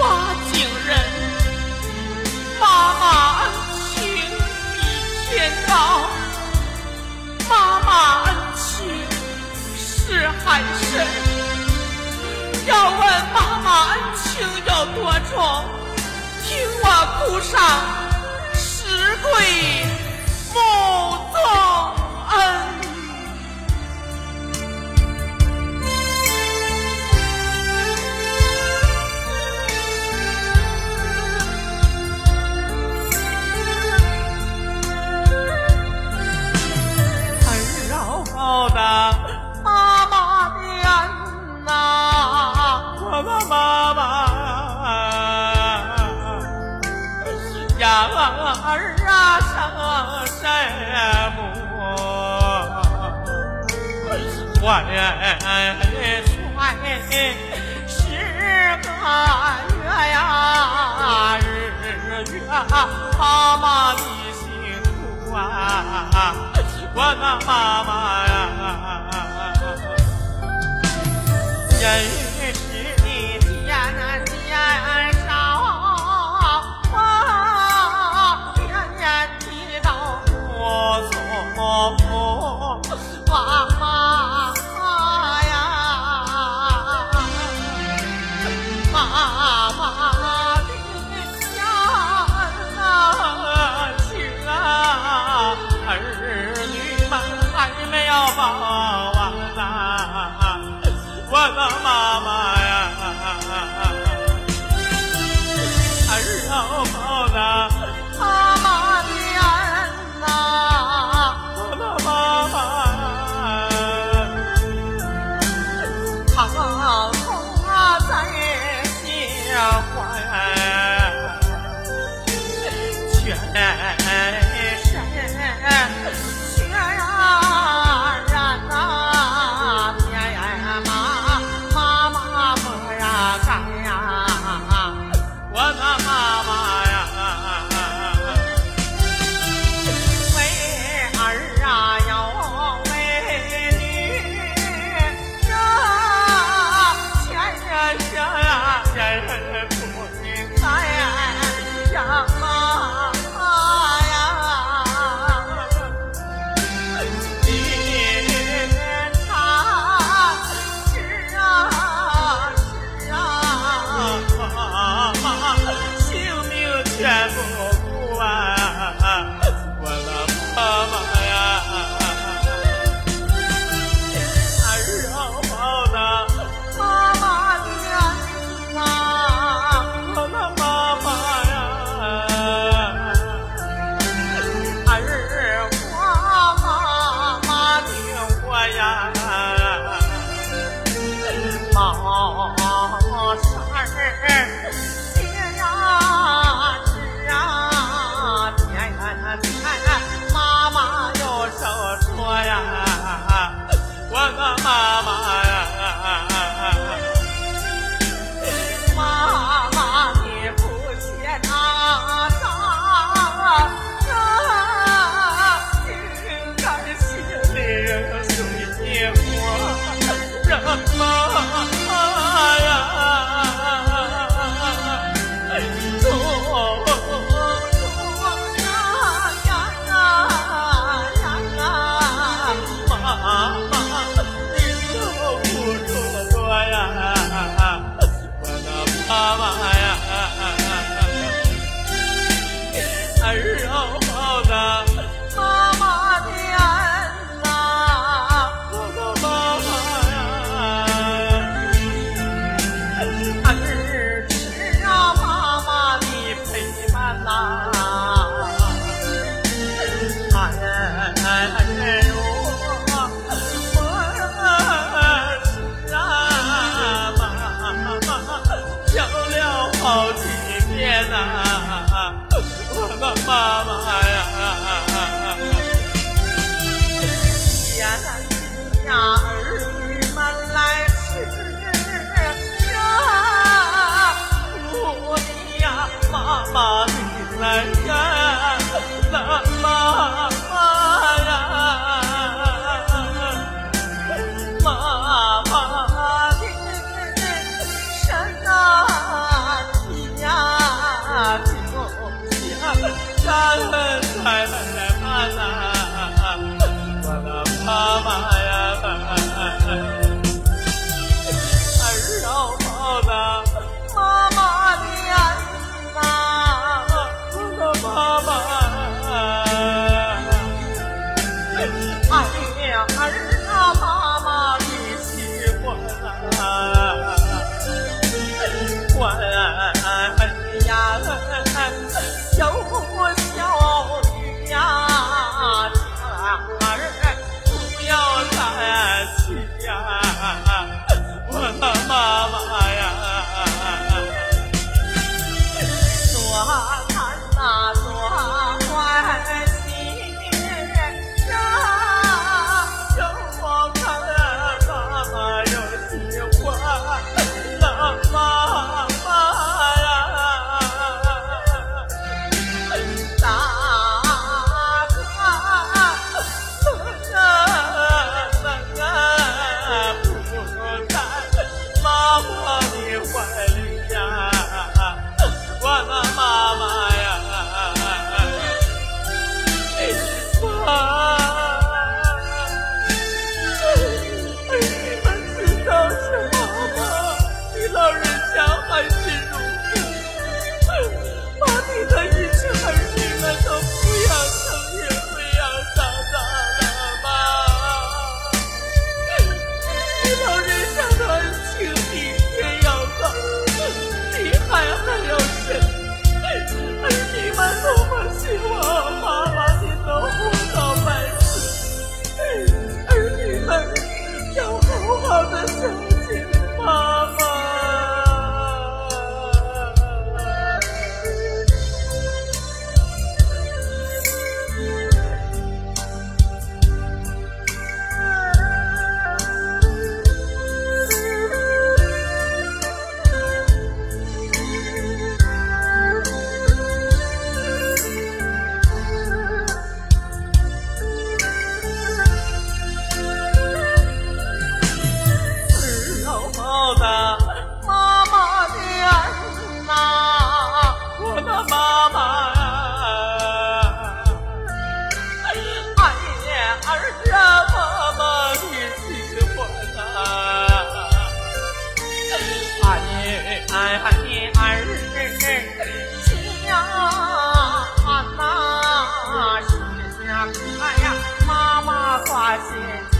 挖井人，妈妈恩情比天高，妈妈恩情是海深。要问妈妈恩情有多重，听我哭上十跪，莫忘恩。人帅是个月呀日月妈妈你辛苦啊我的妈妈呀 shadow.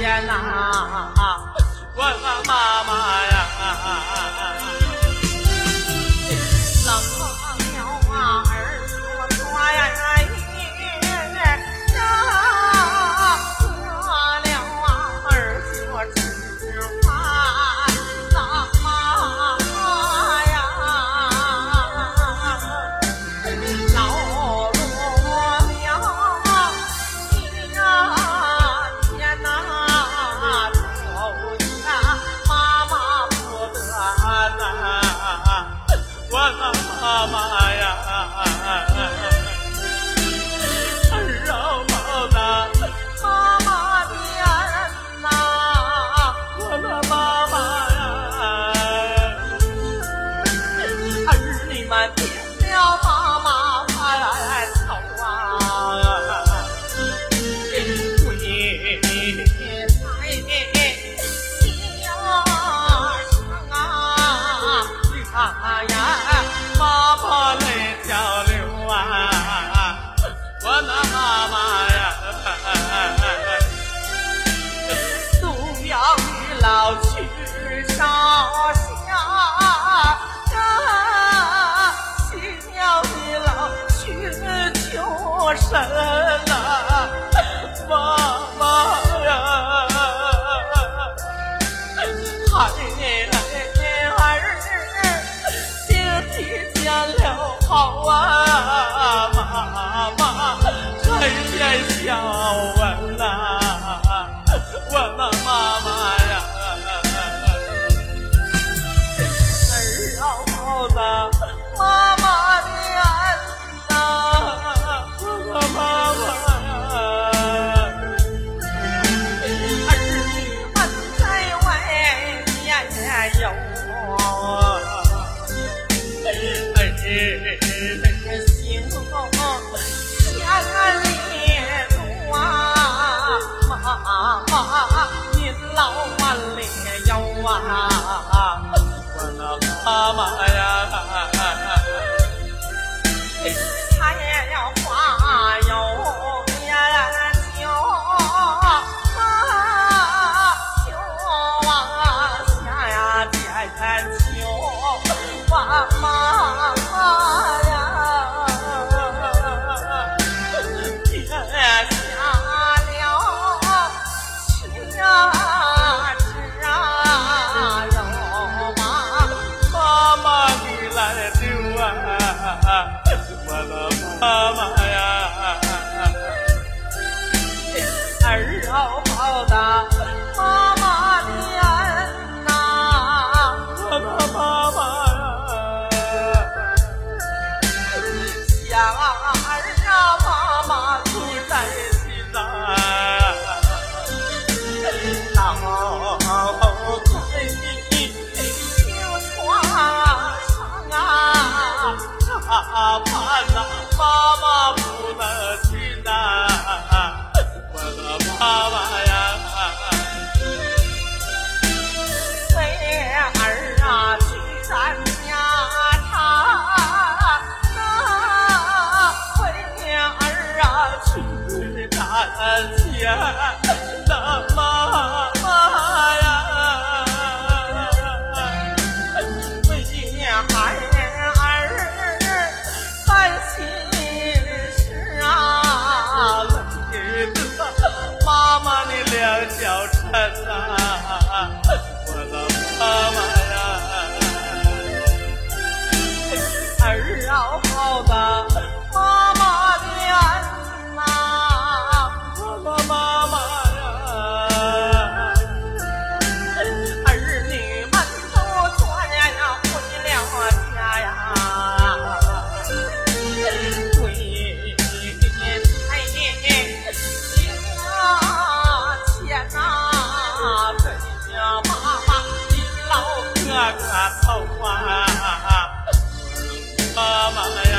天哪，我怕妈妈呀。好啊，妈妈，看见笑。老万里有啊，我的妈妈呀！Subhanallah, Subhanallah, Maya. 赚妈妈呀为孩儿啊得妈妈的两脚呐我的妈妈呀儿好的ากาศเข้ามามาม่